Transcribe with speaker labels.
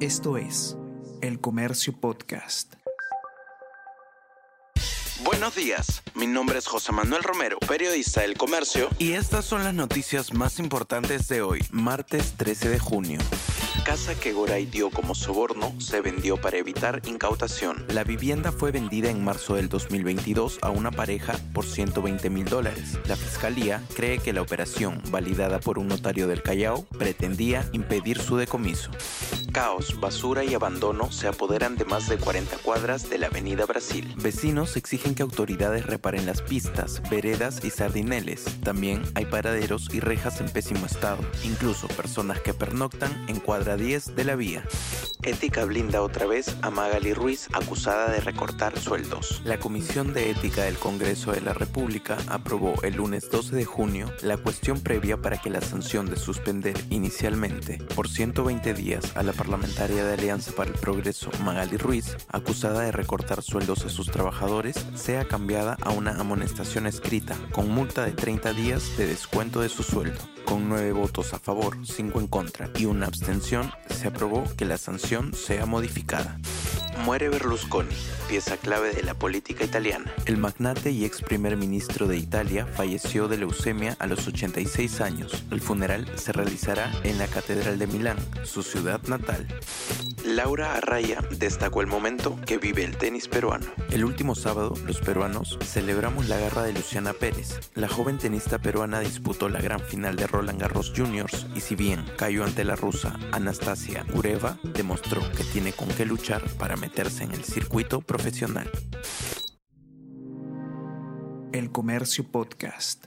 Speaker 1: Esto es El Comercio Podcast.
Speaker 2: Buenos días, mi nombre es José Manuel Romero, periodista del Comercio, y estas son las noticias más importantes de hoy, martes 13 de junio casa que Goray dio como soborno se vendió para evitar incautación. La vivienda fue vendida en marzo del 2022 a una pareja por 120 mil dólares. La fiscalía cree que la operación, validada por un notario del Callao, pretendía impedir su decomiso. Caos, basura y abandono se apoderan de más de 40 cuadras de la Avenida Brasil. Vecinos exigen que autoridades reparen las pistas, veredas y sardineles. También hay paraderos y rejas en pésimo estado. Incluso personas que pernoctan en cuadra 10 de la vía. Ética blinda otra vez a Magali Ruiz acusada de recortar sueldos. La Comisión de Ética del Congreso de la República aprobó el lunes 12 de junio la cuestión previa para que la sanción de suspender inicialmente por 120 días a la parlamentaria de Alianza para el Progreso Magali Ruiz, acusada de recortar sueldos a sus trabajadores, sea cambiada a una amonestación escrita con multa de 30 días de descuento de su sueldo. Con nueve votos a favor, cinco en contra y una abstención, se aprobó que la sanción sea modificada. Muere Berlusconi, pieza clave de la política italiana. El magnate y ex primer ministro de Italia falleció de leucemia a los 86 años. El funeral se realizará en la Catedral de Milán, su ciudad natal. Laura Arraya destacó el momento que vive el tenis peruano. El último sábado, los peruanos celebramos la garra de Luciana Pérez. La joven tenista peruana disputó la gran final de Roland Garros Juniors y si bien cayó ante la rusa Anastasia Gureva, demostró que tiene con qué luchar para meterse en el circuito profesional.
Speaker 1: El Comercio Podcast.